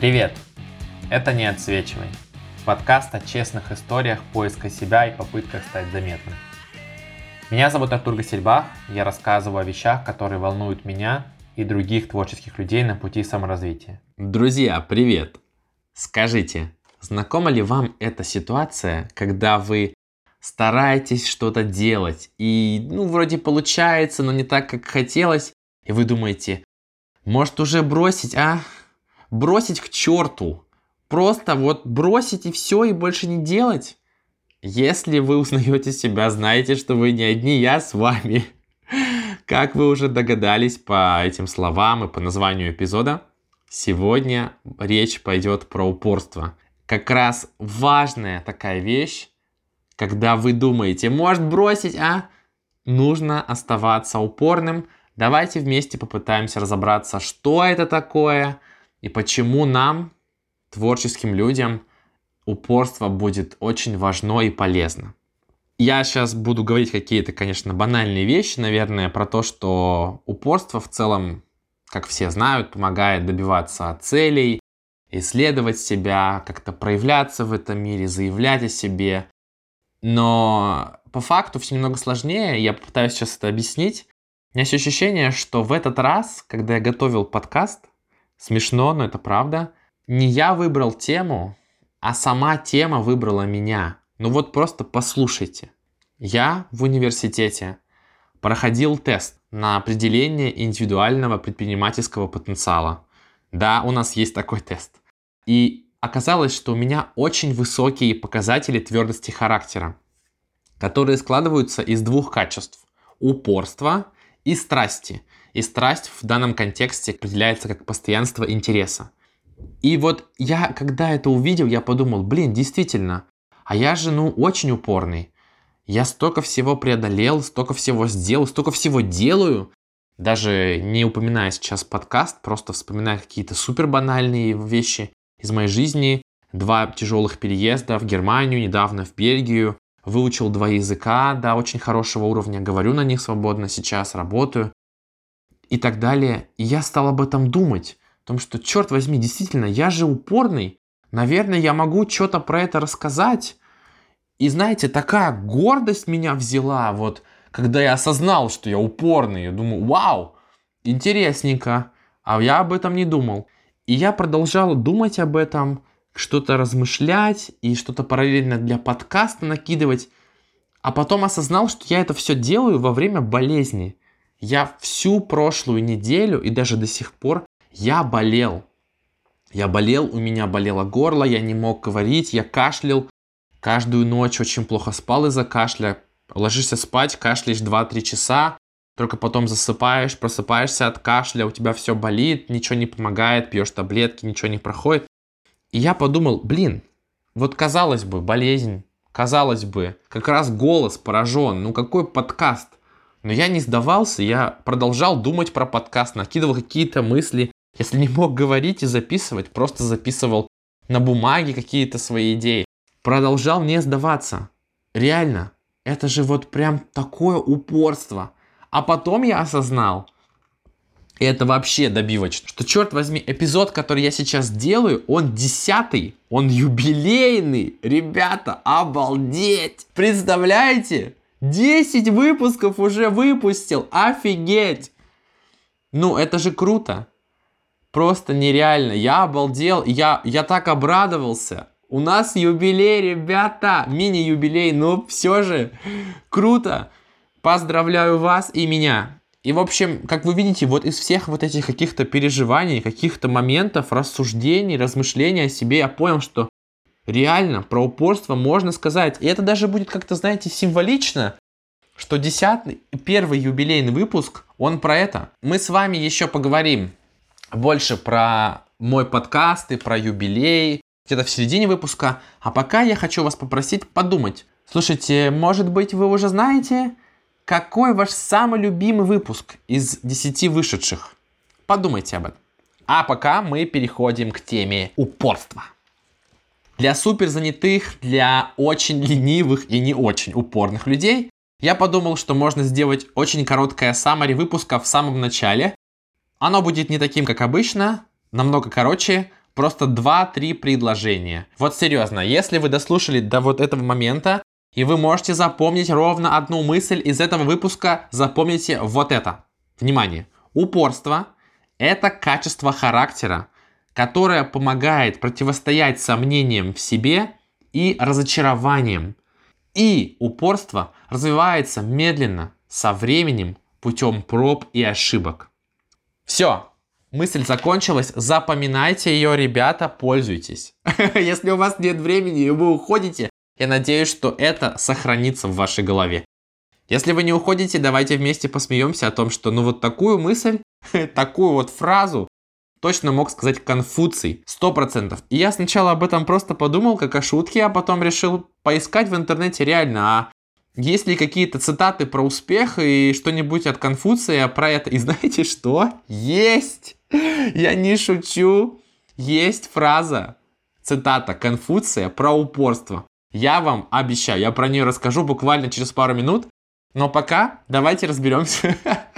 Привет! Это «Не отсвечивай» – подкаст о честных историях поиска себя и попытках стать заметным. Меня зовут Артур Гасельбах, я рассказываю о вещах, которые волнуют меня и других творческих людей на пути саморазвития. Друзья, привет! Скажите, знакома ли вам эта ситуация, когда вы стараетесь что-то делать и, ну, вроде получается, но не так, как хотелось, и вы думаете, может уже бросить, а? Бросить к черту. Просто вот бросить и все, и больше не делать. Если вы узнаете себя, знаете, что вы не одни, я с вами. Как вы уже догадались по этим словам и по названию эпизода, сегодня речь пойдет про упорство. Как раз важная такая вещь, когда вы думаете, может бросить, а? Нужно оставаться упорным – Давайте вместе попытаемся разобраться, что это такое и почему нам, творческим людям, упорство будет очень важно и полезно. Я сейчас буду говорить какие-то, конечно, банальные вещи, наверное, про то, что упорство в целом, как все знают, помогает добиваться целей, исследовать себя, как-то проявляться в этом мире, заявлять о себе. Но по факту все немного сложнее, я попытаюсь сейчас это объяснить. У меня есть ощущение, что в этот раз, когда я готовил подкаст, смешно, но это правда, не я выбрал тему, а сама тема выбрала меня. Ну вот просто послушайте. Я в университете проходил тест на определение индивидуального предпринимательского потенциала. Да, у нас есть такой тест. И оказалось, что у меня очень высокие показатели твердости характера, которые складываются из двух качеств. Упорства и страсти. И страсть в данном контексте определяется как постоянство интереса. И вот я, когда это увидел, я подумал, блин, действительно, а я же, ну, очень упорный. Я столько всего преодолел, столько всего сделал, столько всего делаю. Даже не упоминая сейчас подкаст, просто вспоминая какие-то супер банальные вещи из моей жизни. Два тяжелых переезда в Германию, недавно в Бельгию, выучил два языка до очень хорошего уровня, говорю на них свободно сейчас, работаю и так далее. И я стал об этом думать, о том, что, черт возьми, действительно, я же упорный, наверное, я могу что-то про это рассказать. И знаете, такая гордость меня взяла, вот, когда я осознал, что я упорный, я думаю, вау, интересненько, а я об этом не думал. И я продолжал думать об этом, что-то размышлять и что-то параллельно для подкаста накидывать, а потом осознал, что я это все делаю во время болезни. Я всю прошлую неделю и даже до сих пор я болел. Я болел, у меня болело горло, я не мог говорить, я кашлял. Каждую ночь очень плохо спал из-за кашля. Ложишься спать, кашляешь 2-3 часа, только потом засыпаешь, просыпаешься от кашля, у тебя все болит, ничего не помогает, пьешь таблетки, ничего не проходит. И я подумал, блин, вот казалось бы, болезнь, казалось бы, как раз голос поражен, ну какой подкаст? Но я не сдавался, я продолжал думать про подкаст, накидывал какие-то мысли. Если не мог говорить и записывать, просто записывал на бумаге какие-то свои идеи. Продолжал не сдаваться. Реально, это же вот прям такое упорство. А потом я осознал, и это вообще добивочно. Что, черт возьми, эпизод, который я сейчас делаю, он десятый, он юбилейный. Ребята, обалдеть! Представляете? 10 выпусков уже выпустил. Офигеть! Ну, это же круто. Просто нереально. Я обалдел. Я, я так обрадовался. У нас юбилей, ребята. Мини-юбилей. Ну, все же. Круто. Поздравляю вас и меня. И, в общем, как вы видите, вот из всех вот этих каких-то переживаний, каких-то моментов, рассуждений, размышлений о себе, я понял, что реально про упорство можно сказать. И это даже будет как-то, знаете, символично, что десятый, первый юбилейный выпуск, он про это. Мы с вами еще поговорим больше про мой подкаст и про юбилей, где-то в середине выпуска. А пока я хочу вас попросить подумать. Слушайте, может быть, вы уже знаете, какой ваш самый любимый выпуск из 10 вышедших? Подумайте об этом. А пока мы переходим к теме упорства. Для супер занятых, для очень ленивых и не очень упорных людей я подумал, что можно сделать очень короткое summary выпуска в самом начале. Оно будет не таким, как обычно, намного короче, Просто 2-3 предложения. Вот серьезно, если вы дослушали до вот этого момента, и вы можете запомнить ровно одну мысль из этого выпуска, запомните вот это. Внимание. Упорство – это качество характера, которое помогает противостоять сомнениям в себе и разочарованиям. И упорство развивается медленно, со временем, путем проб и ошибок. Все, мысль закончилась, запоминайте ее, ребята, пользуйтесь. Если у вас нет времени и вы уходите, я надеюсь, что это сохранится в вашей голове. Если вы не уходите, давайте вместе посмеемся о том, что ну вот такую мысль, такую вот фразу точно мог сказать Конфуций, сто процентов. И я сначала об этом просто подумал, как о шутке, а потом решил поискать в интернете реально, а есть ли какие-то цитаты про успех и что-нибудь от Конфуция про это? И знаете что? Есть! Я не шучу. Есть фраза, цитата Конфуция про упорство. Я вам обещаю, я про нее расскажу буквально через пару минут. Но пока давайте разберемся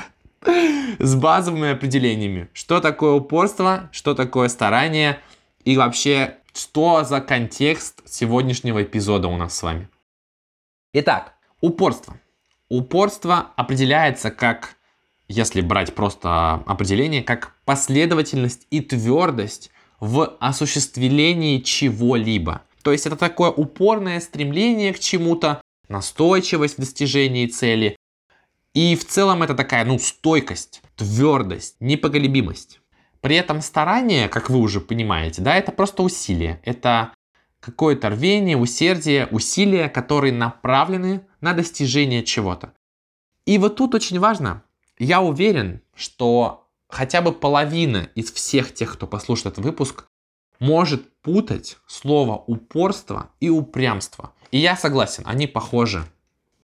с базовыми определениями. Что такое упорство, что такое старание и вообще, что за контекст сегодняшнего эпизода у нас с вами. Итак, упорство. Упорство определяется как, если брать просто определение, как последовательность и твердость в осуществлении чего-либо. То есть это такое упорное стремление к чему-то, настойчивость в достижении цели, и в целом это такая, ну, стойкость, твердость, непоколебимость. При этом старание, как вы уже понимаете, да, это просто усилие. Это какое-то рвение, усердие, усилия, которые направлены на достижение чего-то. И вот тут очень важно, я уверен, что хотя бы половина из всех тех, кто послушает этот выпуск, может путать слово упорство и упрямство. И я согласен, они похожи.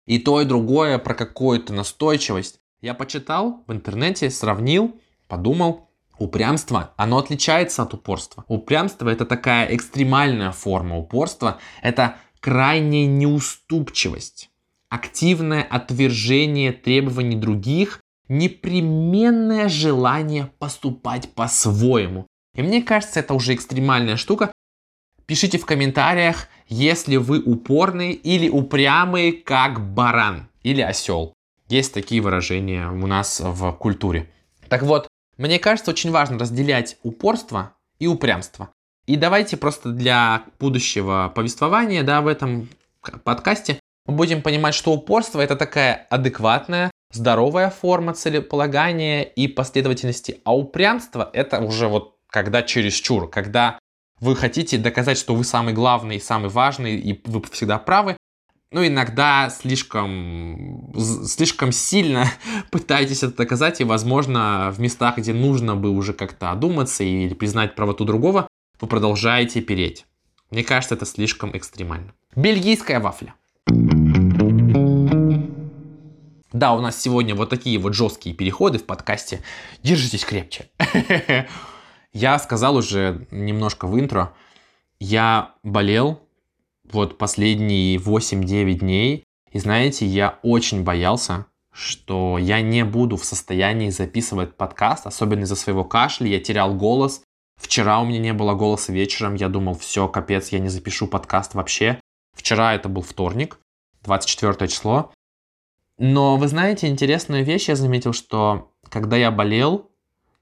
И то, и другое про какую-то настойчивость. Я почитал в интернете, сравнил, подумал. Упрямство, оно отличается от упорства. Упрямство это такая экстремальная форма упорства. Это крайняя неуступчивость, активное отвержение требований других, непременное желание поступать по-своему. И мне кажется, это уже экстремальная штука. Пишите в комментариях, если вы упорный или упрямый, как баран или осел. Есть такие выражения у нас в культуре. Так вот, мне кажется, очень важно разделять упорство и упрямство. И давайте просто для будущего повествования, да, в этом подкасте мы будем понимать, что упорство это такая адекватная, здоровая форма целеполагания и последовательности, а упрямство это уже вот когда чересчур, когда вы хотите доказать, что вы самый главный, самый важный, и вы всегда правы, ну, иногда слишком, слишком сильно пытаетесь это доказать, и, возможно, в местах, где нужно бы уже как-то одуматься или признать правоту другого, вы продолжаете переть. Мне кажется, это слишком экстремально. Бельгийская вафля. Да, у нас сегодня вот такие вот жесткие переходы в подкасте. Держитесь крепче. Я сказал уже немножко в интро, я болел вот последние 8-9 дней, и знаете, я очень боялся, что я не буду в состоянии записывать подкаст, особенно из-за своего кашля, я терял голос. Вчера у меня не было голоса вечером, я думал, все, капец, я не запишу подкаст вообще. Вчера это был вторник, 24 число. Но вы знаете, интересную вещь я заметил, что когда я болел,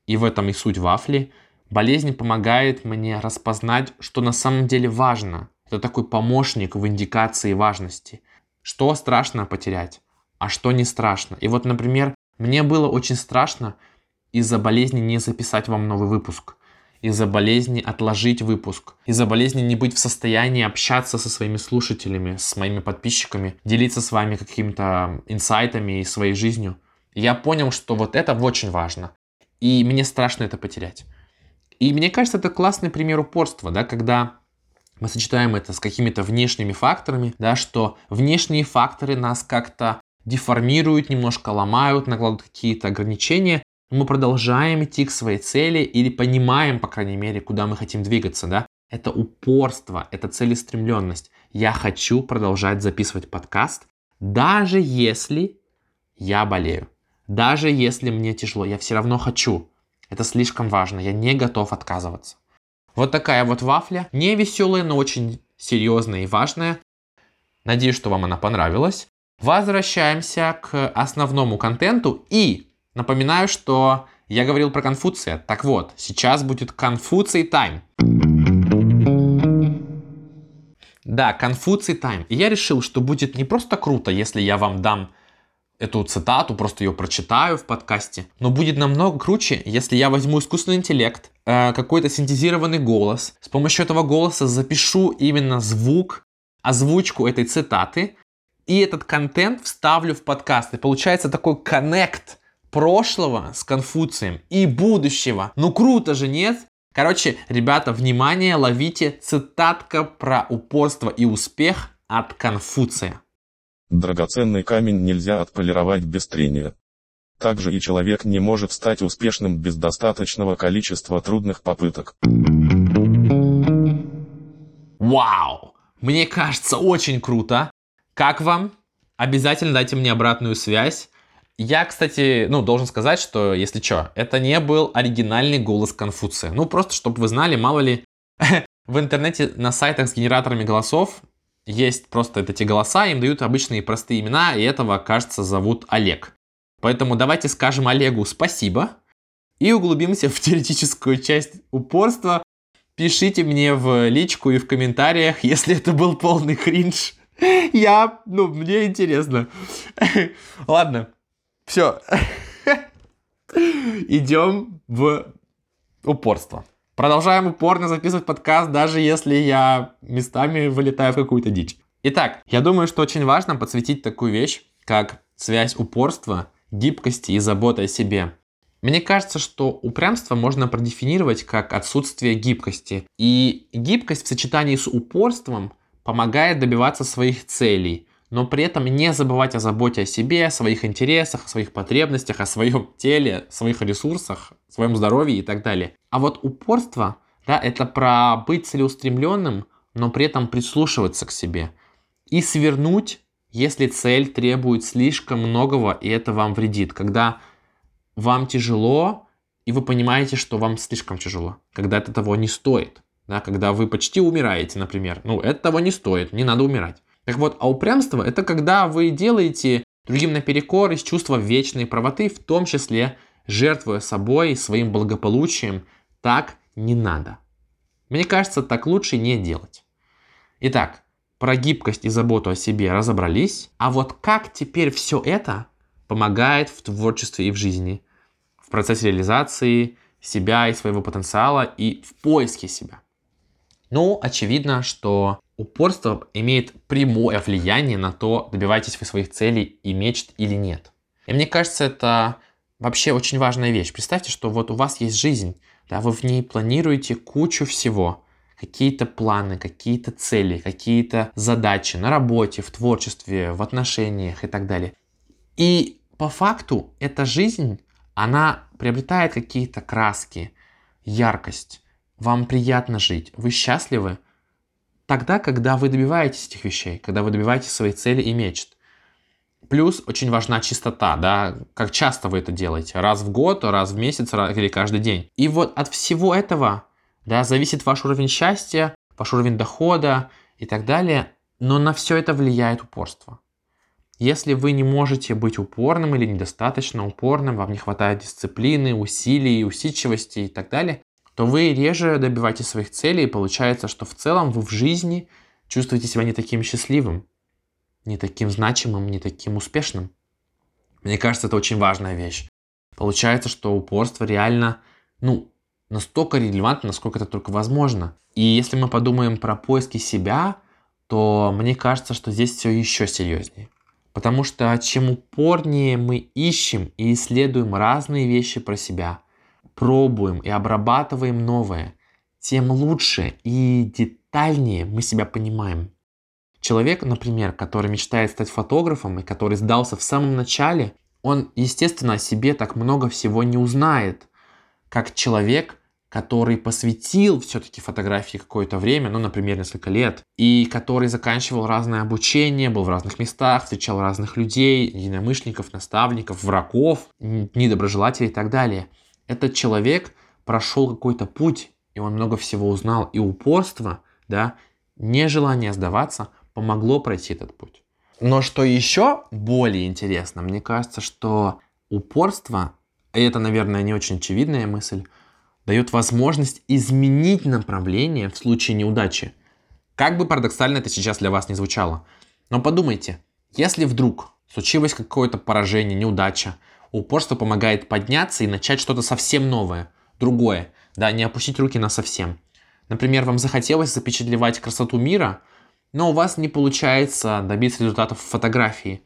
и в этом и суть вафли, Болезнь помогает мне распознать, что на самом деле важно. Это такой помощник в индикации важности. Что страшно потерять, а что не страшно. И вот, например, мне было очень страшно из-за болезни не записать вам новый выпуск, из-за болезни отложить выпуск, из-за болезни не быть в состоянии общаться со своими слушателями, с моими подписчиками, делиться с вами какими-то инсайтами и своей жизнью. я понял, что вот это очень важно. И мне страшно это потерять. И мне кажется, это классный пример упорства, да, когда мы сочетаем это с какими-то внешними факторами, да, что внешние факторы нас как-то деформируют, немножко ломают, накладывают какие-то ограничения, мы продолжаем идти к своей цели или понимаем, по крайней мере, куда мы хотим двигаться, да. Это упорство, это целеустремленность. Я хочу продолжать записывать подкаст, даже если я болею, даже если мне тяжело, я все равно хочу. Это слишком важно, я не готов отказываться. Вот такая вот вафля. Не веселая, но очень серьезная и важная. Надеюсь, что вам она понравилась. Возвращаемся к основному контенту. И напоминаю, что я говорил про Конфуция. Так вот, сейчас будет Конфуций тайм. Да, Конфуций тайм. И я решил, что будет не просто круто, если я вам дам эту цитату, просто ее прочитаю в подкасте. Но будет намного круче, если я возьму искусственный интеллект, э, какой-то синтезированный голос, с помощью этого голоса запишу именно звук, озвучку этой цитаты, и этот контент вставлю в подкаст. И получается такой коннект прошлого с Конфуцием и будущего. Ну круто же, нет? Короче, ребята, внимание, ловите цитатка про упорство и успех от Конфуция. Драгоценный камень нельзя отполировать без трения. Также и человек не может стать успешным без достаточного количества трудных попыток. Вау! Мне кажется, очень круто. Как вам? Обязательно дайте мне обратную связь. Я, кстати, ну, должен сказать, что, если что, это не был оригинальный голос Конфуция. Ну, просто, чтобы вы знали, мало ли, в интернете на сайтах с генераторами голосов есть просто эти голоса, им дают обычные простые имена, и этого, кажется, зовут Олег. Поэтому давайте скажем Олегу спасибо и углубимся в теоретическую часть упорства. Пишите мне в личку и в комментариях, если это был полный кринж. Я, ну, мне интересно. Ладно, все. Идем в упорство. Продолжаем упорно записывать подкаст, даже если я местами вылетаю в какую-то дичь. Итак, я думаю, что очень важно подсветить такую вещь, как связь упорства, гибкости и заботы о себе. Мне кажется, что упрямство можно продефинировать как отсутствие гибкости. И гибкость в сочетании с упорством помогает добиваться своих целей, но при этом не забывать о заботе о себе, о своих интересах, о своих потребностях, о своем теле, своих ресурсах, своем здоровье и так далее. А вот упорство, да, это про быть целеустремленным, но при этом прислушиваться к себе и свернуть, если цель требует слишком многого, и это вам вредит. Когда вам тяжело, и вы понимаете, что вам слишком тяжело, когда это того не стоит, да, когда вы почти умираете, например, ну, это того не стоит, не надо умирать. Так вот, а упрямство – это когда вы делаете другим наперекор из чувства вечной правоты, в том числе жертвуя собой и своим благополучием. Так не надо. Мне кажется, так лучше не делать. Итак, про гибкость и заботу о себе разобрались. А вот как теперь все это помогает в творчестве и в жизни, в процессе реализации себя и своего потенциала и в поиске себя? Ну, очевидно, что упорство имеет прямое влияние на то, добиваетесь вы своих целей и мечт или нет. И мне кажется, это вообще очень важная вещь. Представьте, что вот у вас есть жизнь, да, вы в ней планируете кучу всего, какие-то планы, какие-то цели, какие-то задачи на работе, в творчестве, в отношениях и так далее. И по факту эта жизнь, она приобретает какие-то краски, яркость, вам приятно жить, вы счастливы, тогда, когда вы добиваетесь этих вещей, когда вы добиваетесь своей цели и мечт. Плюс очень важна чистота, да, как часто вы это делаете, раз в год, раз в месяц или каждый день. И вот от всего этого, да, зависит ваш уровень счастья, ваш уровень дохода и так далее, но на все это влияет упорство. Если вы не можете быть упорным или недостаточно упорным, вам не хватает дисциплины, усилий, усидчивости и так далее, то вы реже добиваетесь своих целей, и получается, что в целом вы в жизни чувствуете себя не таким счастливым, не таким значимым, не таким успешным. Мне кажется, это очень важная вещь. Получается, что упорство реально, ну, настолько релевантно, насколько это только возможно. И если мы подумаем про поиски себя, то мне кажется, что здесь все еще серьезнее. Потому что чем упорнее мы ищем и исследуем разные вещи про себя, пробуем и обрабатываем новое, тем лучше и детальнее мы себя понимаем. Человек, например, который мечтает стать фотографом и который сдался в самом начале, он, естественно, о себе так много всего не узнает, как человек, который посвятил все-таки фотографии какое-то время, ну, например, несколько лет, и который заканчивал разное обучение, был в разных местах, встречал разных людей, единомышленников, наставников, врагов, недоброжелателей и так далее – этот человек прошел какой-то путь и он много всего узнал, и упорство, да, нежелание сдаваться помогло пройти этот путь. Но что еще более интересно, мне кажется, что упорство, и это, наверное, не очень очевидная мысль, дает возможность изменить направление в случае неудачи. Как бы парадоксально это сейчас для вас не звучало. Но подумайте, если вдруг случилось какое-то поражение, неудача, упорство помогает подняться и начать что-то совсем новое, другое, да, не опустить руки на совсем. Например, вам захотелось запечатлевать красоту мира, но у вас не получается добиться результатов в фотографии.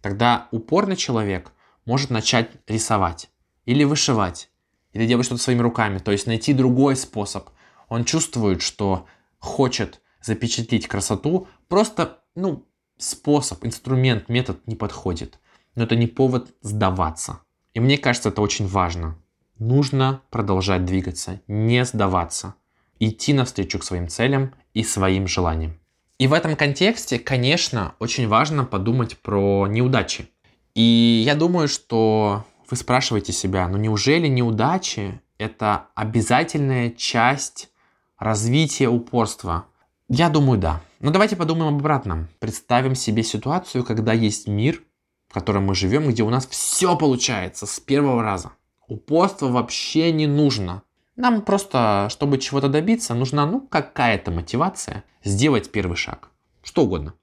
Тогда упорный человек может начать рисовать или вышивать, или делать что-то своими руками, то есть найти другой способ. Он чувствует, что хочет запечатлеть красоту, просто, ну, способ, инструмент, метод не подходит. Но это не повод сдаваться. И мне кажется, это очень важно. Нужно продолжать двигаться, не сдаваться, идти навстречу к своим целям и своим желаниям. И в этом контексте, конечно, очень важно подумать про неудачи. И я думаю, что вы спрашиваете себя, ну неужели неудачи это обязательная часть развития упорства? Я думаю, да. Но давайте подумаем об обратном. Представим себе ситуацию, когда есть мир, в котором мы живем, где у нас все получается с первого раза. Упорство вообще не нужно. Нам просто, чтобы чего-то добиться, нужна ну какая-то мотивация сделать первый шаг. Что угодно.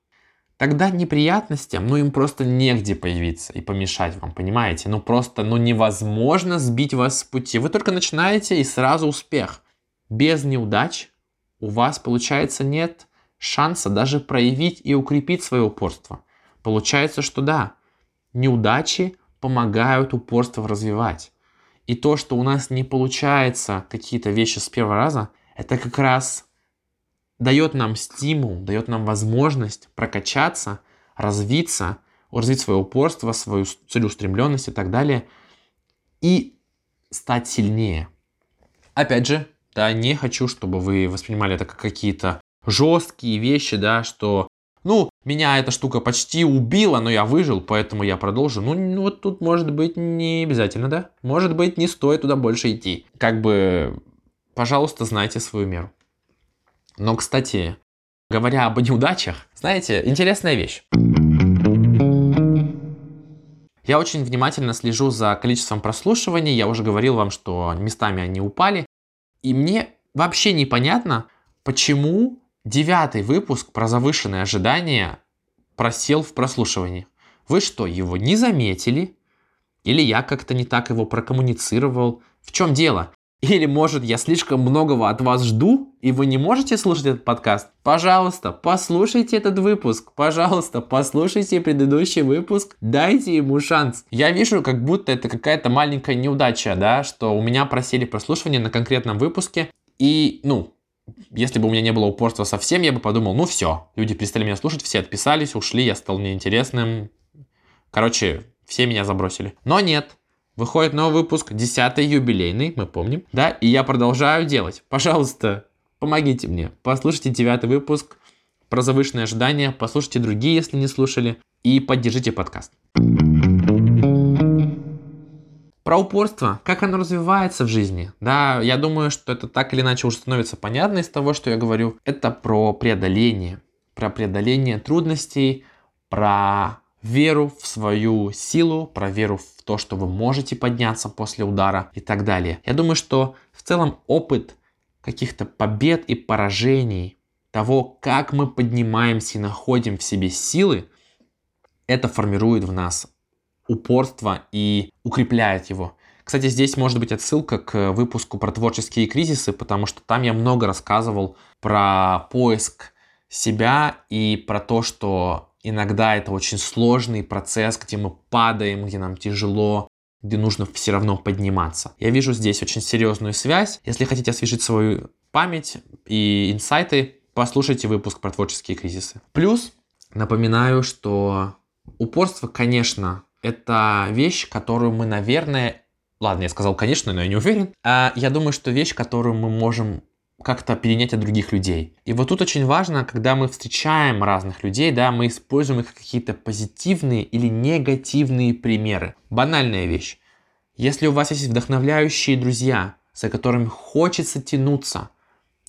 Тогда неприятностям, ну им просто негде появиться и помешать вам, понимаете? Ну просто, ну невозможно сбить вас с пути. Вы только начинаете и сразу успех. Без неудач у вас, получается, нет шанса даже проявить и укрепить свое упорство. Получается, что да, неудачи помогают упорство развивать. И то, что у нас не получается какие-то вещи с первого раза, это как раз дает нам стимул, дает нам возможность прокачаться, развиться, развить свое упорство, свою целеустремленность и так далее, и стать сильнее. Опять же, да, не хочу, чтобы вы воспринимали это как какие-то жесткие вещи, да, что, ну, меня эта штука почти убила, но я выжил, поэтому я продолжу. Ну, ну, вот тут может быть не обязательно, да? Может быть, не стоит туда больше идти. Как бы, пожалуйста, знайте свою меру. Но, кстати, говоря об неудачах, знаете, интересная вещь. Я очень внимательно слежу за количеством прослушиваний. Я уже говорил вам, что местами они упали. И мне вообще непонятно, почему девятый выпуск про завышенные ожидания просел в прослушивании. Вы что, его не заметили? Или я как-то не так его прокоммуницировал? В чем дело? Или, может, я слишком многого от вас жду, и вы не можете слушать этот подкаст? Пожалуйста, послушайте этот выпуск. Пожалуйста, послушайте предыдущий выпуск. Дайте ему шанс. Я вижу, как будто это какая-то маленькая неудача, да, что у меня просили прослушивание на конкретном выпуске. И, ну, если бы у меня не было упорства совсем, я бы подумал, ну все, люди перестали меня слушать, все отписались, ушли, я стал неинтересным. Короче, все меня забросили. Но нет, Выходит новый выпуск, 10 юбилейный, мы помним, да, и я продолжаю делать. Пожалуйста, помогите мне. Послушайте девятый выпуск про завышенные ожидания, послушайте другие, если не слушали, и поддержите подкаст. Про упорство, как оно развивается в жизни. Да, я думаю, что это так или иначе уже становится понятно из того, что я говорю. Это про преодоление. Про преодоление трудностей, про веру в свою силу, про веру в то, что вы можете подняться после удара и так далее. Я думаю, что в целом опыт каких-то побед и поражений, того, как мы поднимаемся и находим в себе силы, это формирует в нас упорство и укрепляет его. Кстати, здесь может быть отсылка к выпуску про творческие кризисы, потому что там я много рассказывал про поиск себя и про то, что Иногда это очень сложный процесс, где мы падаем, где нам тяжело, где нужно все равно подниматься. Я вижу здесь очень серьезную связь. Если хотите освежить свою память и инсайты, послушайте выпуск про творческие кризисы. Плюс напоминаю, что упорство, конечно, это вещь, которую мы, наверное, ладно, я сказал, конечно, но я не уверен. А я думаю, что вещь, которую мы можем как-то перенять от других людей. И вот тут очень важно, когда мы встречаем разных людей, да, мы используем их какие-то позитивные или негативные примеры. Банальная вещь. Если у вас есть вдохновляющие друзья, за которыми хочется тянуться,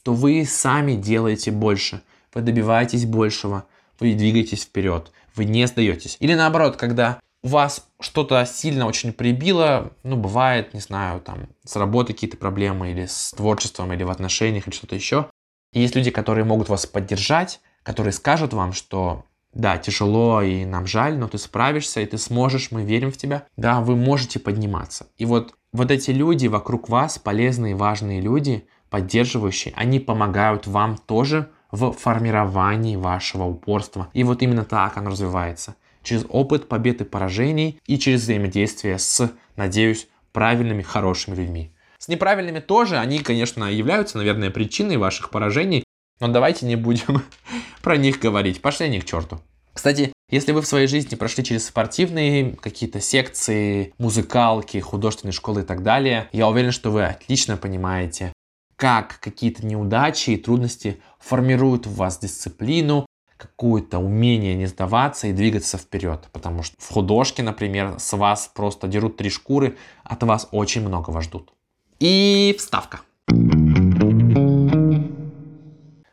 то вы сами делаете больше, вы добиваетесь большего, вы двигаетесь вперед, вы не сдаетесь. Или наоборот, когда вас что-то сильно очень прибило, ну, бывает, не знаю, там, с работой какие-то проблемы, или с творчеством, или в отношениях, или что-то еще. И есть люди, которые могут вас поддержать, которые скажут вам, что да, тяжело и нам жаль, но ты справишься, и ты сможешь, мы верим в тебя. Да, вы можете подниматься. И вот, вот эти люди вокруг вас, полезные, важные люди, поддерживающие, они помогают вам тоже в формировании вашего упорства. И вот именно так оно развивается. Через опыт побед и поражений и через взаимодействие с, надеюсь, правильными, хорошими людьми. С неправильными тоже, они, конечно, являются, наверное, причиной ваших поражений, но давайте не будем про них говорить. Пошли они к черту. Кстати, если вы в своей жизни прошли через спортивные какие-то секции, музыкалки, художественные школы и так далее, я уверен, что вы отлично понимаете, как какие-то неудачи и трудности формируют в вас дисциплину, какое-то умение не сдаваться и двигаться вперед. Потому что в художке, например, с вас просто дерут три шкуры, от вас очень многого ждут. И вставка.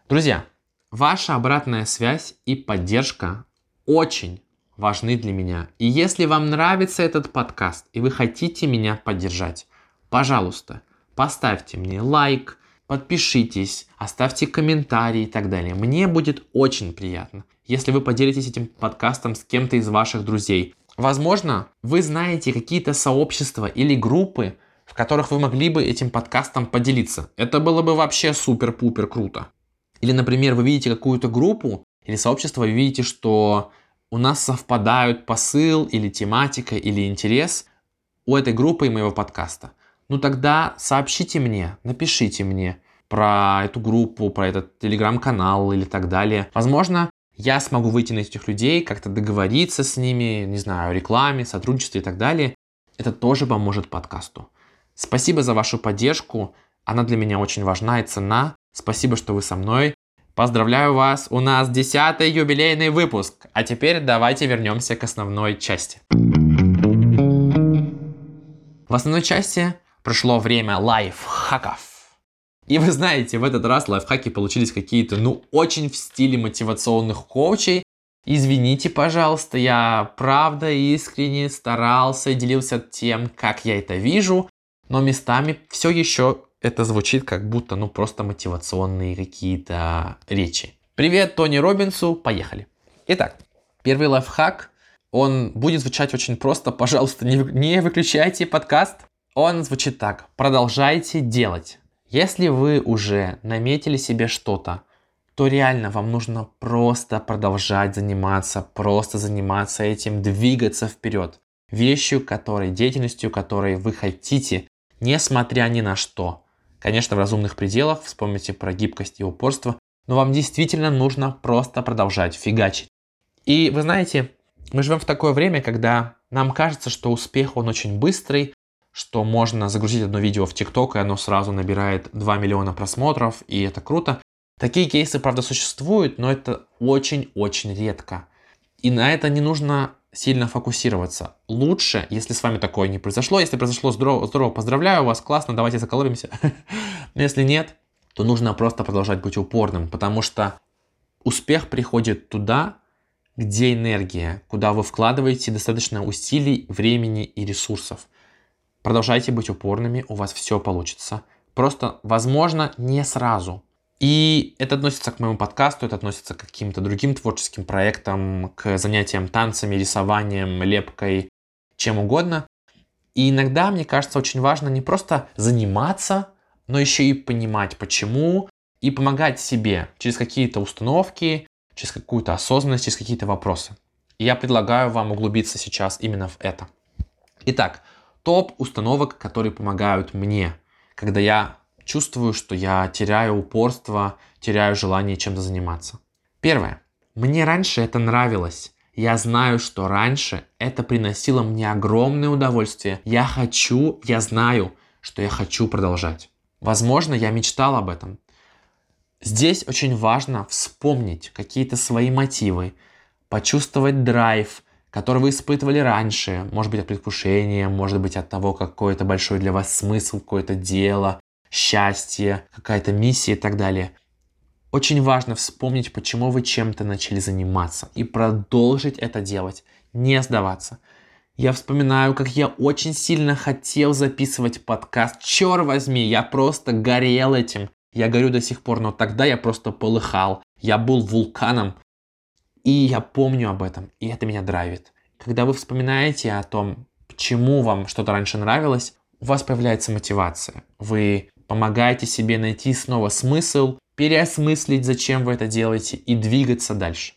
Друзья, ваша обратная связь и поддержка очень важны для меня. И если вам нравится этот подкаст и вы хотите меня поддержать, пожалуйста, поставьте мне лайк, подпишитесь, оставьте комментарии и так далее. Мне будет очень приятно, если вы поделитесь этим подкастом с кем-то из ваших друзей. Возможно, вы знаете какие-то сообщества или группы, в которых вы могли бы этим подкастом поделиться. Это было бы вообще супер-пупер круто. Или, например, вы видите какую-то группу или сообщество, вы видите, что у нас совпадают посыл или тематика или интерес у этой группы и моего подкаста. Ну тогда сообщите мне, напишите мне про эту группу, про этот телеграм-канал или так далее. Возможно, я смогу выйти на этих людей, как-то договориться с ними, не знаю, о рекламе, сотрудничестве и так далее. Это тоже поможет подкасту. Спасибо за вашу поддержку. Она для меня очень важна и цена. Спасибо, что вы со мной. Поздравляю вас, у нас десятый юбилейный выпуск. А теперь давайте вернемся к основной части. В основной части прошло время лайфхаков. И вы знаете, в этот раз лайфхаки получились какие-то, ну, очень в стиле мотивационных коучей. Извините, пожалуйста, я правда искренне старался и делился тем, как я это вижу, но местами все еще это звучит как будто, ну, просто мотивационные какие-то речи. Привет Тони Робинсу, поехали. Итак, первый лайфхак, он будет звучать очень просто, пожалуйста, не, не выключайте подкаст. Он звучит так, продолжайте делать. Если вы уже наметили себе что-то, то реально вам нужно просто продолжать заниматься, просто заниматься этим, двигаться вперед. Вещью, которой, деятельностью, которой вы хотите, несмотря ни на что. Конечно, в разумных пределах, вспомните про гибкость и упорство, но вам действительно нужно просто продолжать фигачить. И вы знаете, мы живем в такое время, когда нам кажется, что успех, он очень быстрый, что можно загрузить одно видео в ТикТок, и оно сразу набирает 2 миллиона просмотров, и это круто. Такие кейсы, правда, существуют, но это очень-очень редко. И на это не нужно сильно фокусироваться. Лучше, если с вами такое не произошло, если произошло здорово, здорово поздравляю вас, классно, давайте заколоримся. Но если нет, то нужно просто продолжать быть упорным, потому что успех приходит туда, где энергия, куда вы вкладываете достаточно усилий, времени и ресурсов. Продолжайте быть упорными, у вас все получится. Просто, возможно, не сразу, и это относится к моему подкасту, это относится к каким-то другим творческим проектам, к занятиям танцами, рисованием, лепкой, чем угодно. И иногда, мне кажется, очень важно не просто заниматься, но еще и понимать, почему, и помогать себе через какие-то установки, через какую-то осознанность, через какие-то вопросы. И я предлагаю вам углубиться сейчас именно в это. Итак, топ установок, которые помогают мне, когда я чувствую, что я теряю упорство, теряю желание чем-то заниматься. Первое. Мне раньше это нравилось. Я знаю, что раньше это приносило мне огромное удовольствие. Я хочу, я знаю, что я хочу продолжать. Возможно, я мечтал об этом. Здесь очень важно вспомнить какие-то свои мотивы, почувствовать драйв, который вы испытывали раньше, может быть от предвкушения, может быть от того, какой-то большой для вас смысл, какое-то дело, счастье, какая-то миссия и так далее. Очень важно вспомнить, почему вы чем-то начали заниматься и продолжить это делать, не сдаваться. Я вспоминаю, как я очень сильно хотел записывать подкаст. Черт возьми, я просто горел этим. Я горю до сих пор, но тогда я просто полыхал. Я был вулканом. И я помню об этом, и это меня драйвит. Когда вы вспоминаете о том, почему вам что-то раньше нравилось, у вас появляется мотивация. Вы помогаете себе найти снова смысл, переосмыслить, зачем вы это делаете и двигаться дальше.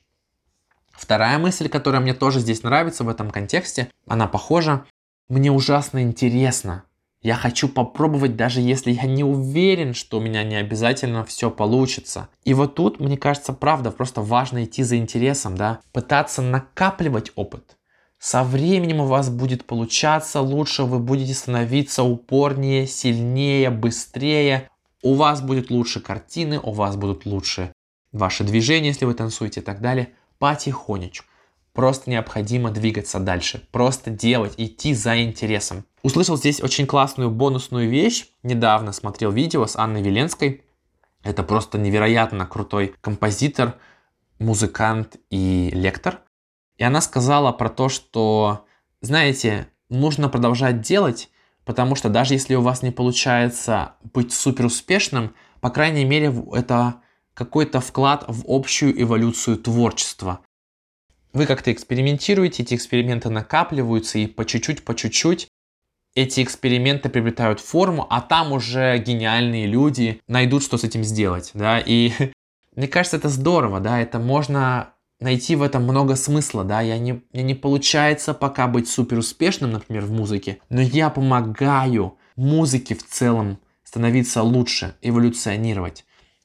Вторая мысль, которая мне тоже здесь нравится в этом контексте, она похожа. Мне ужасно интересно. Я хочу попробовать, даже если я не уверен, что у меня не обязательно все получится. И вот тут, мне кажется, правда, просто важно идти за интересом, да, пытаться накапливать опыт. Со временем у вас будет получаться лучше, вы будете становиться упорнее, сильнее, быстрее, у вас будет лучше картины, у вас будут лучше ваши движения, если вы танцуете и так далее. Потихонечку. Просто необходимо двигаться дальше. Просто делать, идти за интересом. Услышал здесь очень классную бонусную вещь. Недавно смотрел видео с Анной Веленской. Это просто невероятно крутой композитор, музыкант и лектор. И она сказала про то, что, знаете, нужно продолжать делать, Потому что даже если у вас не получается быть супер успешным, по крайней мере, это какой-то вклад в общую эволюцию творчества. Вы как-то экспериментируете, эти эксперименты накапливаются, и по чуть-чуть, по чуть-чуть эти эксперименты приобретают форму, а там уже гениальные люди найдут, что с этим сделать, да, и мне кажется, это здорово, да, это можно найти в этом много смысла, да, я не, мне не получается пока быть супер успешным, например, в музыке, но я помогаю музыке в целом становиться лучше, эволюционировать.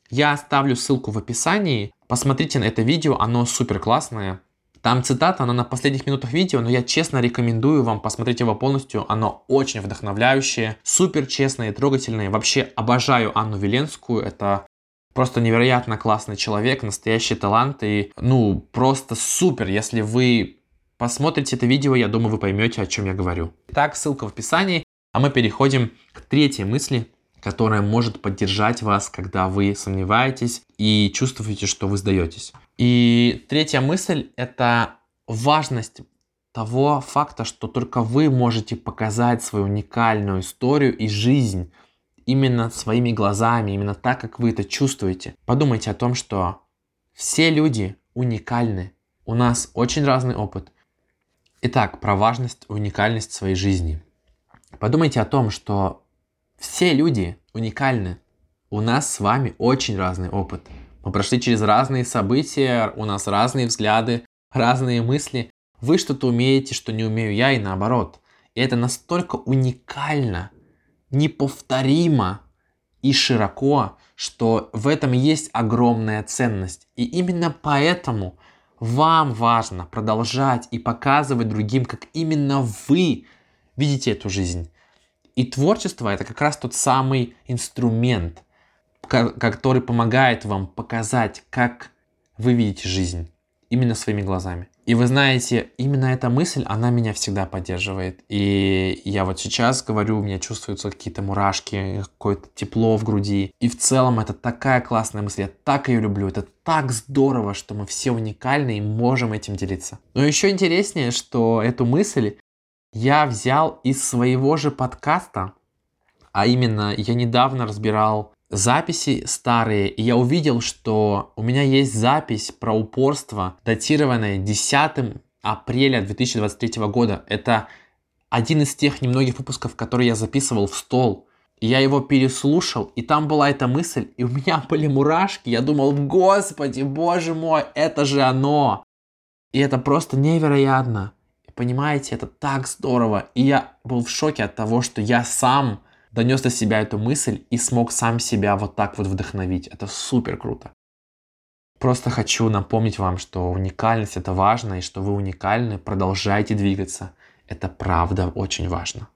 Я оставлю ссылку в описании, посмотрите на это видео, оно супер классное. Там цитата, она на последних минутах видео, но я честно рекомендую вам посмотреть его полностью. Оно очень вдохновляющее, супер честное и трогательное. Вообще обожаю Анну Веленскую, это Просто невероятно классный человек, настоящий талант и, ну, просто супер. Если вы посмотрите это видео, я думаю, вы поймете, о чем я говорю. Итак, ссылка в описании. А мы переходим к третьей мысли, которая может поддержать вас, когда вы сомневаетесь и чувствуете, что вы сдаетесь. И третья мысль – это важность того факта, что только вы можете показать свою уникальную историю и жизнь именно своими глазами, именно так, как вы это чувствуете. Подумайте о том, что все люди уникальны. У нас очень разный опыт. Итак, про важность, уникальность своей жизни. Подумайте о том, что все люди уникальны. У нас с вами очень разный опыт. Мы прошли через разные события, у нас разные взгляды, разные мысли. Вы что-то умеете, что не умею я, и наоборот. И это настолько уникально, неповторимо и широко, что в этом есть огромная ценность. И именно поэтому вам важно продолжать и показывать другим, как именно вы видите эту жизнь. И творчество это как раз тот самый инструмент, который помогает вам показать, как вы видите жизнь именно своими глазами. И вы знаете, именно эта мысль, она меня всегда поддерживает. И я вот сейчас говорю, у меня чувствуются какие-то мурашки, какое-то тепло в груди. И в целом это такая классная мысль, я так ее люблю. Это так здорово, что мы все уникальны и можем этим делиться. Но еще интереснее, что эту мысль я взял из своего же подкаста, а именно я недавно разбирал записи старые, и я увидел, что у меня есть запись про упорство, датированная 10 апреля 2023 года. Это один из тех немногих выпусков, которые я записывал в стол. Я его переслушал, и там была эта мысль, и у меня были мурашки. Я думал, господи, боже мой, это же оно. И это просто невероятно. Понимаете, это так здорово. И я был в шоке от того, что я сам донес до себя эту мысль и смог сам себя вот так вот вдохновить. Это супер круто. Просто хочу напомнить вам, что уникальность это важно, и что вы уникальны, продолжайте двигаться. Это правда очень важно.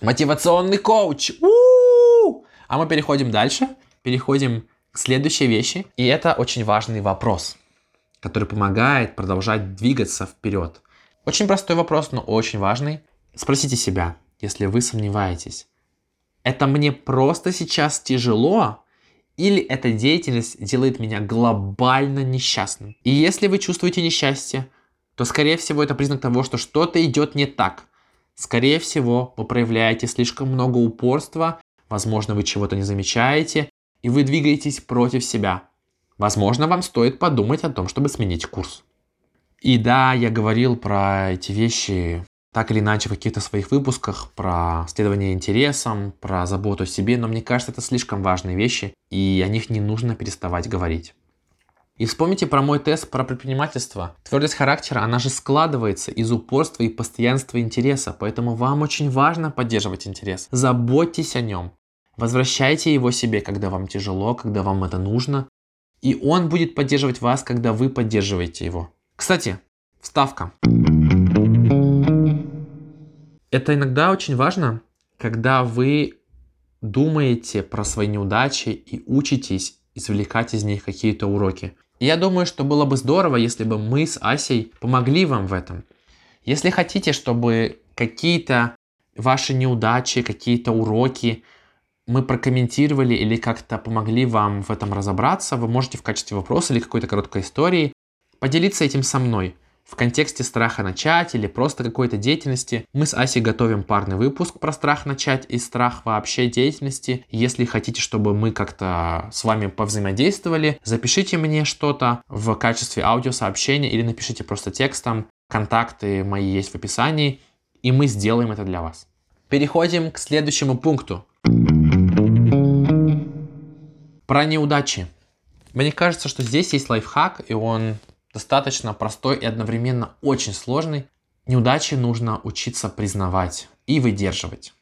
Мотивационный коуч! У-у-у! А мы переходим дальше, переходим к следующей вещи. И это очень важный вопрос, который помогает продолжать двигаться вперед. Очень простой вопрос, но очень важный. Спросите себя, если вы сомневаетесь, это мне просто сейчас тяжело или эта деятельность делает меня глобально несчастным? И если вы чувствуете несчастье, то скорее всего это признак того, что что-то идет не так. Скорее всего, вы проявляете слишком много упорства, возможно, вы чего-то не замечаете, и вы двигаетесь против себя. Возможно, вам стоит подумать о том, чтобы сменить курс. И да, я говорил про эти вещи так или иначе в каких-то своих выпусках, про следование интересам, про заботу о себе, но мне кажется, это слишком важные вещи, и о них не нужно переставать говорить. И вспомните про мой тест про предпринимательство. Твердость характера, она же складывается из упорства и постоянства интереса, поэтому вам очень важно поддерживать интерес. Заботьтесь о нем. Возвращайте его себе, когда вам тяжело, когда вам это нужно. И он будет поддерживать вас, когда вы поддерживаете его. Кстати, вставка. Это иногда очень важно, когда вы думаете про свои неудачи и учитесь извлекать из них какие-то уроки. Я думаю, что было бы здорово, если бы мы с Асей помогли вам в этом. Если хотите, чтобы какие-то ваши неудачи, какие-то уроки мы прокомментировали или как-то помогли вам в этом разобраться, вы можете в качестве вопроса или какой-то короткой истории поделиться этим со мной. В контексте страха начать или просто какой-то деятельности мы с Асей готовим парный выпуск про страх начать и страх вообще деятельности. Если хотите, чтобы мы как-то с вами повзаимодействовали, запишите мне что-то в качестве аудиосообщения или напишите просто текстом. Контакты мои есть в описании, и мы сделаем это для вас. Переходим к следующему пункту. Про неудачи. Мне кажется, что здесь есть лайфхак, и он достаточно простой и одновременно очень сложный. Неудачи нужно учиться признавать и выдерживать.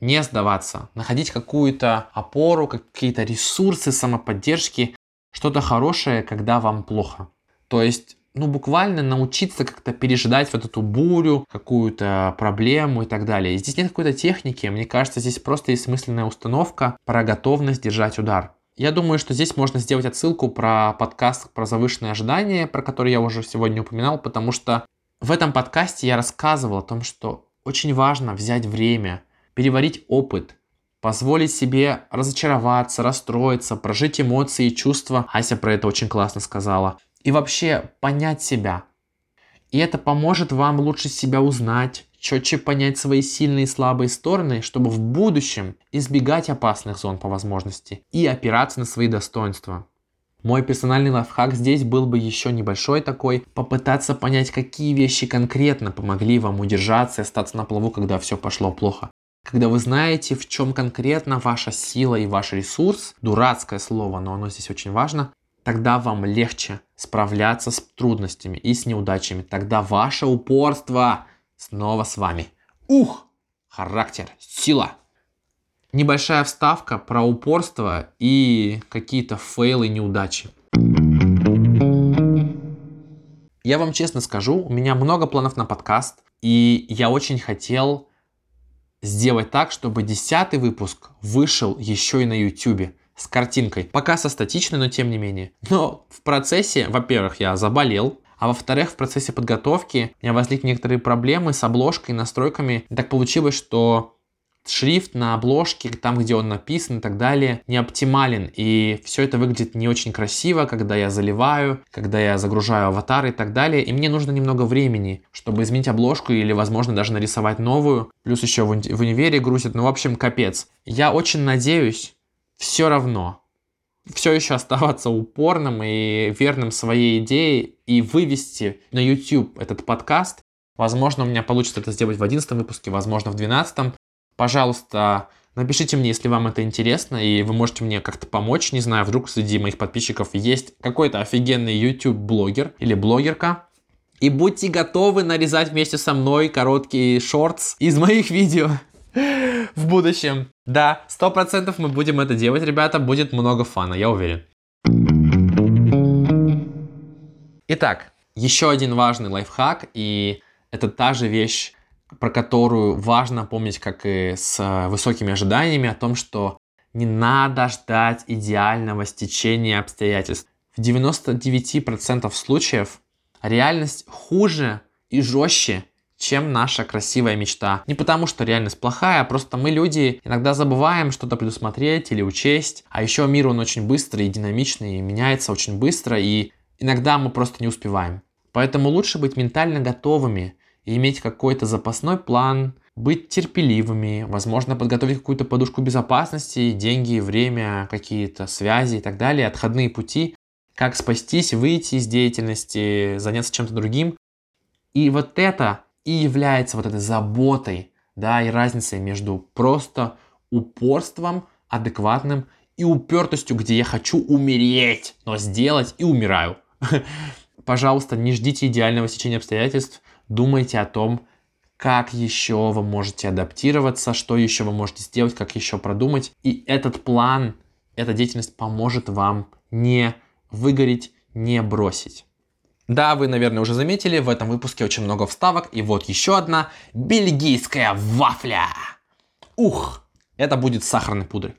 Не сдаваться, находить какую-то опору, какие-то ресурсы самоподдержки, что-то хорошее, когда вам плохо. То есть ну, буквально научиться как-то пережидать вот эту бурю, какую-то проблему и так далее. Здесь нет какой-то техники, мне кажется, здесь просто есть смысленная установка про готовность держать удар. Я думаю, что здесь можно сделать отсылку про подкаст про завышенные ожидания, про который я уже сегодня упоминал, потому что в этом подкасте я рассказывал о том, что очень важно взять время, переварить опыт, позволить себе разочароваться, расстроиться, прожить эмоции и чувства. Ася про это очень классно сказала и вообще понять себя. И это поможет вам лучше себя узнать, четче понять свои сильные и слабые стороны, чтобы в будущем избегать опасных зон по возможности и опираться на свои достоинства. Мой персональный лайфхак здесь был бы еще небольшой такой, попытаться понять, какие вещи конкретно помогли вам удержаться и остаться на плаву, когда все пошло плохо. Когда вы знаете, в чем конкретно ваша сила и ваш ресурс, дурацкое слово, но оно здесь очень важно, тогда вам легче справляться с трудностями и с неудачами. Тогда ваше упорство снова с вами. Ух! Характер, сила. Небольшая вставка про упорство и какие-то фейлы, неудачи. Я вам честно скажу, у меня много планов на подкаст, и я очень хотел сделать так, чтобы десятый выпуск вышел еще и на YouTube с картинкой. Пока со статичной, но тем не менее. Но в процессе, во-первых, я заболел, а во-вторых, в процессе подготовки меня возникли некоторые проблемы с обложкой, настройками. И так получилось, что шрифт на обложке, там, где он написан и так далее, не оптимален. И все это выглядит не очень красиво, когда я заливаю, когда я загружаю аватары и так далее. И мне нужно немного времени, чтобы изменить обложку или, возможно, даже нарисовать новую. Плюс еще в универе грузит. Ну, в общем, капец. Я очень надеюсь, все равно все еще оставаться упорным и верным своей идее и вывести на YouTube этот подкаст. Возможно, у меня получится это сделать в 11 выпуске, возможно, в 12. Пожалуйста, напишите мне, если вам это интересно, и вы можете мне как-то помочь. Не знаю, вдруг среди моих подписчиков есть какой-то офигенный YouTube-блогер или блогерка. И будьте готовы нарезать вместе со мной короткие шортс из моих видео в будущем. Да, сто процентов мы будем это делать, ребята, будет много фана, я уверен. Итак, еще один важный лайфхак, и это та же вещь, про которую важно помнить, как и с э, высокими ожиданиями, о том, что не надо ждать идеального стечения обстоятельств. В 99% случаев реальность хуже, и жестче, чем наша красивая мечта. Не потому, что реальность плохая, а просто мы, люди, иногда забываем что-то предусмотреть или учесть. А еще мир, он очень быстрый и динамичный, и меняется очень быстро, и иногда мы просто не успеваем. Поэтому лучше быть ментально готовыми и иметь какой-то запасной план, быть терпеливыми, возможно, подготовить какую-то подушку безопасности, деньги, время, какие-то связи и так далее, отходные пути, как спастись, выйти из деятельности, заняться чем-то другим. И вот это и является вот этой заботой, да, и разницей между просто упорством адекватным и упертостью, где я хочу умереть, но сделать и умираю. Пожалуйста, не ждите идеального сечения обстоятельств, думайте о том, как еще вы можете адаптироваться, что еще вы можете сделать, как еще продумать. И этот план, эта деятельность поможет вам не выгореть, не бросить. Да, вы, наверное, уже заметили, в этом выпуске очень много вставок. И вот еще одна бельгийская вафля. Ух, это будет сахарной пудрой.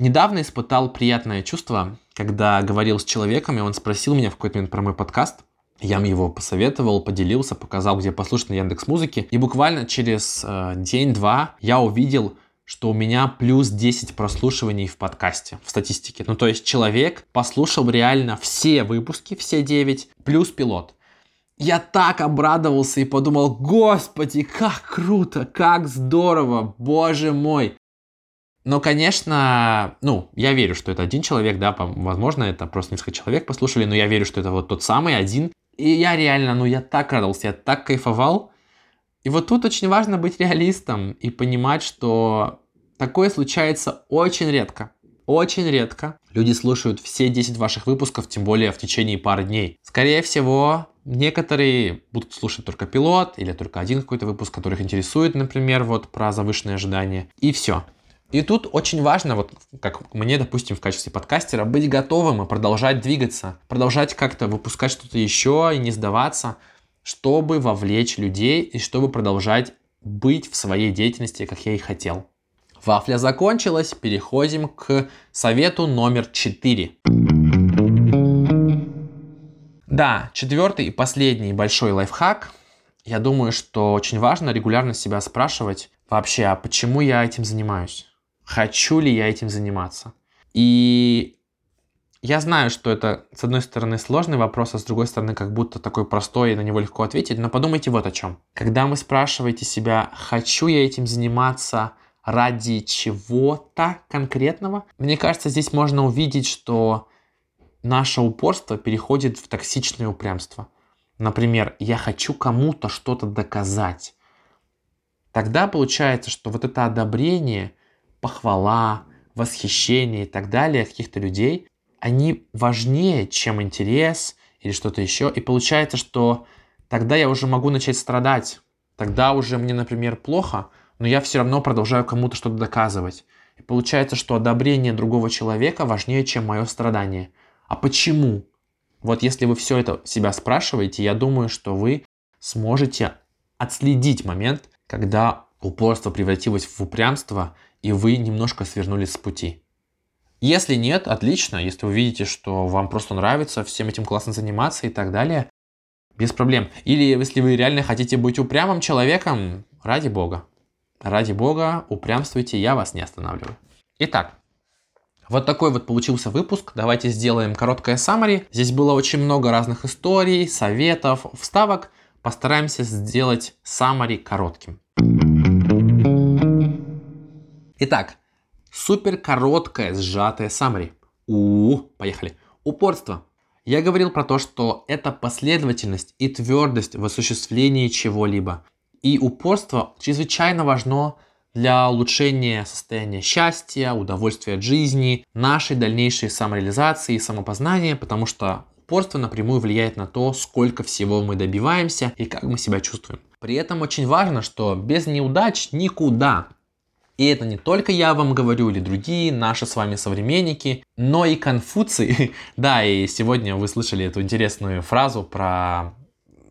Недавно испытал приятное чувство, когда говорил с человеком, и он спросил меня в какой-то момент про мой подкаст. Я ему его посоветовал, поделился, показал, где послушать на Яндекс Музыке. И буквально через э, день-два я увидел что у меня плюс 10 прослушиваний в подкасте, в статистике. Ну, то есть человек послушал реально все выпуски, все 9, плюс пилот. Я так обрадовался и подумал, господи, как круто, как здорово, боже мой. Но, конечно, ну, я верю, что это один человек, да, возможно, это просто несколько человек послушали, но я верю, что это вот тот самый один. И я реально, ну, я так радовался, я так кайфовал, и вот тут очень важно быть реалистом и понимать, что такое случается очень редко. Очень редко люди слушают все 10 ваших выпусков, тем более в течение пары дней. Скорее всего, некоторые будут слушать только пилот или только один какой-то выпуск, который их интересует, например, вот про завышенные ожидания. И все. И тут очень важно, вот как мне, допустим, в качестве подкастера, быть готовым и продолжать двигаться, продолжать как-то выпускать что-то еще и не сдаваться – чтобы вовлечь людей и чтобы продолжать быть в своей деятельности, как я и хотел. Вафля закончилась, переходим к совету номер 4. Да, четвертый и последний большой лайфхак. Я думаю, что очень важно регулярно себя спрашивать вообще, а почему я этим занимаюсь? Хочу ли я этим заниматься? И я знаю, что это, с одной стороны, сложный вопрос, а с другой стороны, как будто такой простой, и на него легко ответить, но подумайте вот о чем. Когда вы спрашиваете себя, хочу я этим заниматься ради чего-то конкретного, мне кажется, здесь можно увидеть, что наше упорство переходит в токсичное упрямство. Например, я хочу кому-то что-то доказать. Тогда получается, что вот это одобрение, похвала, восхищение и так далее каких-то людей они важнее, чем интерес или что-то еще. И получается, что тогда я уже могу начать страдать. Тогда уже мне, например, плохо, но я все равно продолжаю кому-то что-то доказывать. И получается, что одобрение другого человека важнее, чем мое страдание. А почему? Вот если вы все это себя спрашиваете, я думаю, что вы сможете отследить момент, когда упорство превратилось в упрямство, и вы немножко свернули с пути. Если нет, отлично. Если вы видите, что вам просто нравится всем этим классно заниматься и так далее, без проблем. Или если вы реально хотите быть упрямым человеком, ради бога. Ради бога, упрямствуйте, я вас не останавливаю. Итак, вот такой вот получился выпуск. Давайте сделаем короткое summary. Здесь было очень много разных историй, советов, вставок. Постараемся сделать summary коротким. Итак, Супер короткое, сжатое summary. У, поехали. Упорство. Я говорил про то, что это последовательность и твердость в осуществлении чего-либо. И упорство чрезвычайно важно для улучшения состояния счастья, удовольствия от жизни, нашей дальнейшей самореализации и самопознания, потому что упорство напрямую влияет на то, сколько всего мы добиваемся и как мы себя чувствуем. При этом очень важно, что без неудач никуда. И это не только я вам говорю или другие наши с вами современники, но и Конфуций. да, и сегодня вы слышали эту интересную фразу про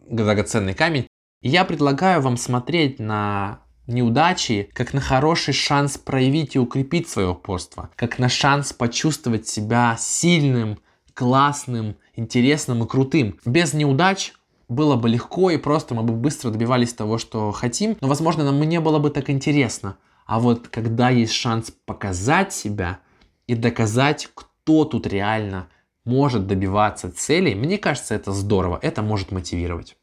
драгоценный камень. И я предлагаю вам смотреть на неудачи как на хороший шанс проявить и укрепить свое упорство, как на шанс почувствовать себя сильным, классным, интересным и крутым. Без неудач было бы легко и просто мы бы быстро добивались того, что хотим, но, возможно, нам не было бы так интересно. А вот когда есть шанс показать себя и доказать, кто тут реально может добиваться целей, мне кажется, это здорово, это может мотивировать.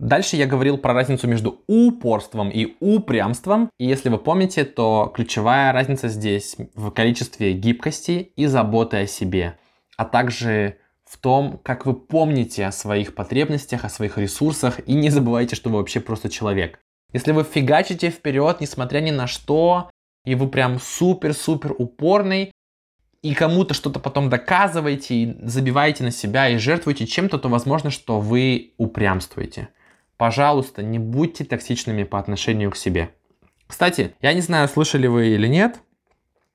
Дальше я говорил про разницу между упорством и упрямством. И если вы помните, то ключевая разница здесь в количестве гибкости и заботы о себе, а также в том, как вы помните о своих потребностях, о своих ресурсах и не забывайте, что вы вообще просто человек. Если вы фигачите вперед, несмотря ни на что, и вы прям супер-супер упорный, и кому-то что-то потом доказываете, и забиваете на себя, и жертвуете чем-то, то возможно, что вы упрямствуете. Пожалуйста, не будьте токсичными по отношению к себе. Кстати, я не знаю, слышали вы или нет,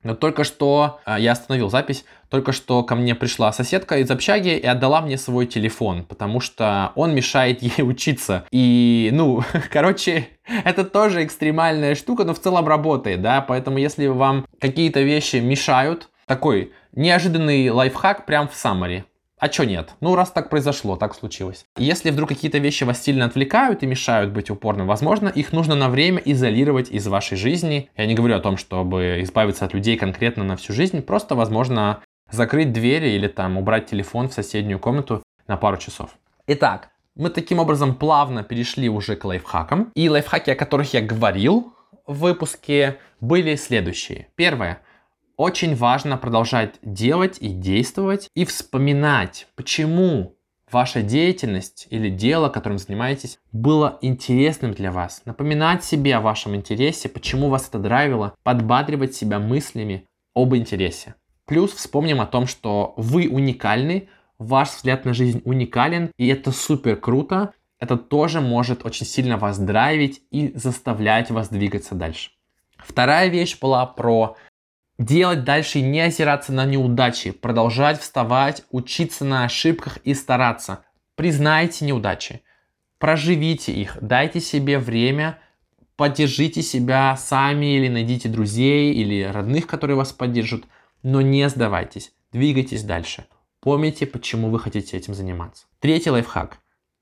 но только что а, я остановил запись. Только что ко мне пришла соседка из общаги и отдала мне свой телефон, потому что он мешает ей учиться. И, ну, короче, это тоже экстремальная штука, но в целом работает, да. Поэтому, если вам какие-то вещи мешают, такой неожиданный лайфхак прям в саммари. А чё нет? Ну, раз так произошло, так случилось. Если вдруг какие-то вещи вас сильно отвлекают и мешают быть упорным, возможно, их нужно на время изолировать из вашей жизни. Я не говорю о том, чтобы избавиться от людей конкретно на всю жизнь, просто, возможно, закрыть двери или там убрать телефон в соседнюю комнату на пару часов. Итак, мы таким образом плавно перешли уже к лайфхакам. И лайфхаки, о которых я говорил в выпуске, были следующие. Первое. Очень важно продолжать делать и действовать и вспоминать, почему ваша деятельность или дело, которым занимаетесь, было интересным для вас. Напоминать себе о вашем интересе, почему вас это драйвило, подбадривать себя мыслями об интересе. Плюс вспомним о том, что вы уникальны, ваш взгляд на жизнь уникален, и это супер круто. Это тоже может очень сильно вас драйвить и заставлять вас двигаться дальше. Вторая вещь была про делать дальше и не озираться на неудачи, продолжать вставать, учиться на ошибках и стараться. Признайте неудачи, проживите их, дайте себе время, поддержите себя сами или найдите друзей или родных, которые вас поддержат, но не сдавайтесь, двигайтесь дальше. Помните, почему вы хотите этим заниматься. Третий лайфхак.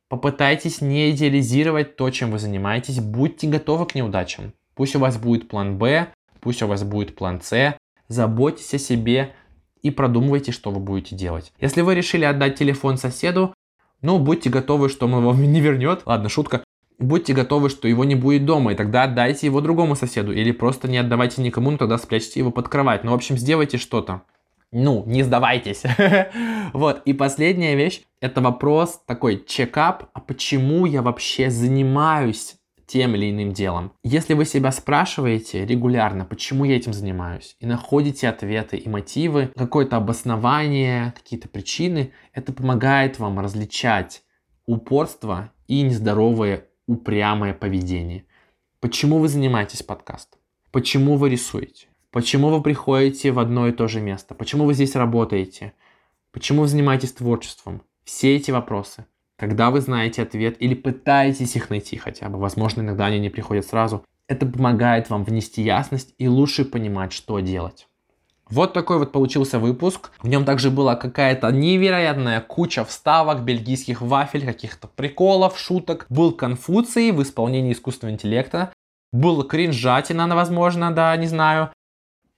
Попытайтесь не идеализировать то, чем вы занимаетесь, будьте готовы к неудачам. Пусть у вас будет план Б, пусть у вас будет план С, заботьтесь о себе и продумывайте, что вы будете делать. Если вы решили отдать телефон соседу, ну, будьте готовы, что он вам не вернет. Ладно, шутка. Будьте готовы, что его не будет дома, и тогда отдайте его другому соседу. Или просто не отдавайте никому, но тогда спрячьте его под кровать. Ну, в общем, сделайте что-то. Ну, не сдавайтесь. вот. И последняя вещь, это вопрос такой, чекап, а почему я вообще занимаюсь тем или иным делом. Если вы себя спрашиваете регулярно, почему я этим занимаюсь, и находите ответы и мотивы, какое-то обоснование, какие-то причины, это помогает вам различать упорство и нездоровое упрямое поведение. Почему вы занимаетесь подкастом? Почему вы рисуете? Почему вы приходите в одно и то же место? Почему вы здесь работаете? Почему вы занимаетесь творчеством? Все эти вопросы когда вы знаете ответ или пытаетесь их найти хотя бы, возможно, иногда они не приходят сразу, это помогает вам внести ясность и лучше понимать, что делать. Вот такой вот получился выпуск. В нем также была какая-то невероятная куча вставок, бельгийских вафель, каких-то приколов, шуток. Был Конфуций в исполнении искусственного интеллекта. Был кринжатина, возможно, да, не знаю.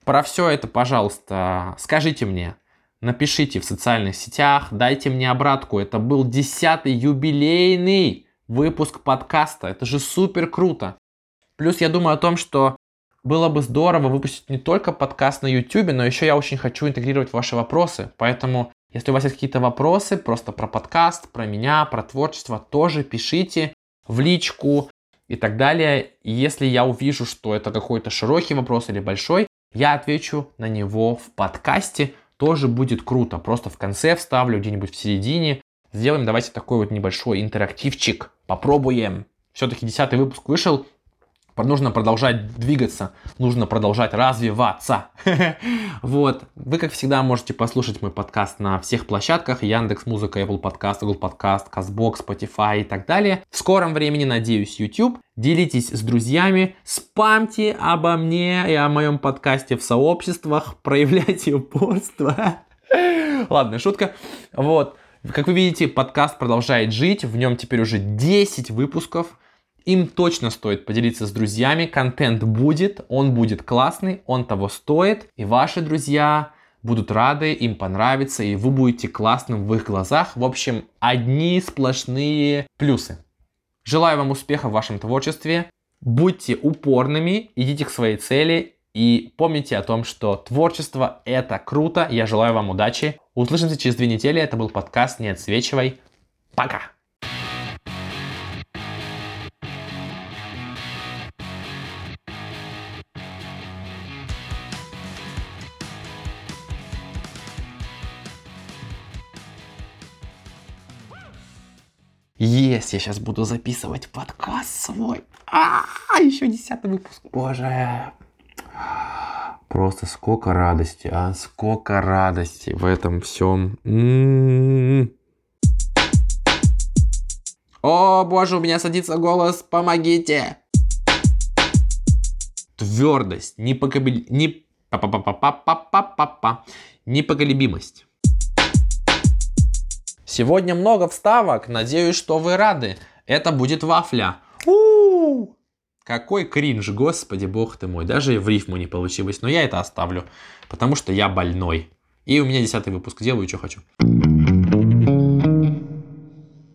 Про все это, пожалуйста, скажите мне. Напишите в социальных сетях, дайте мне обратку. Это был десятый юбилейный выпуск подкаста. Это же супер круто. Плюс я думаю о том, что было бы здорово выпустить не только подкаст на YouTube, но еще я очень хочу интегрировать ваши вопросы. Поэтому, если у вас есть какие-то вопросы просто про подкаст, про меня, про творчество, тоже пишите в личку и так далее. И если я увижу, что это какой-то широкий вопрос или большой, я отвечу на него в подкасте тоже будет круто. Просто в конце вставлю где-нибудь в середине. Сделаем давайте такой вот небольшой интерактивчик. Попробуем. Все-таки десятый выпуск вышел. Нужно продолжать двигаться, нужно продолжать развиваться. вот. Вы, как всегда, можете послушать мой подкаст на всех площадках. Яндекс Музыка, Apple Podcast, Google Podcast, CastBox, Spotify и так далее. В скором времени, надеюсь, YouTube. Делитесь с друзьями, спамьте обо мне и о моем подкасте в сообществах, проявляйте упорство. Ладно, шутка. Вот. Как вы видите, подкаст продолжает жить. В нем теперь уже 10 выпусков. Им точно стоит поделиться с друзьями. Контент будет, он будет классный, он того стоит. И ваши друзья будут рады, им понравится, и вы будете классным в их глазах. В общем, одни сплошные плюсы. Желаю вам успеха в вашем творчестве. Будьте упорными, идите к своей цели и помните о том, что творчество это круто. Я желаю вам удачи. Услышимся через две недели. Это был подкаст «Не отсвечивай». Пока! Есть, я сейчас буду записывать подкаст свой. А, еще десятый выпуск. Боже. Просто сколько радости, а сколько радости в этом всем. М-м-м. О, боже, у меня садится голос, помогите. Твердость, не... непоколебимость. Сегодня много вставок, надеюсь, что вы рады. Это будет вафля. У-у-у! Какой кринж, господи, бог ты мой. Даже в рифму не получилось, но я это оставлю, потому что я больной. И у меня десятый выпуск, делаю, что хочу.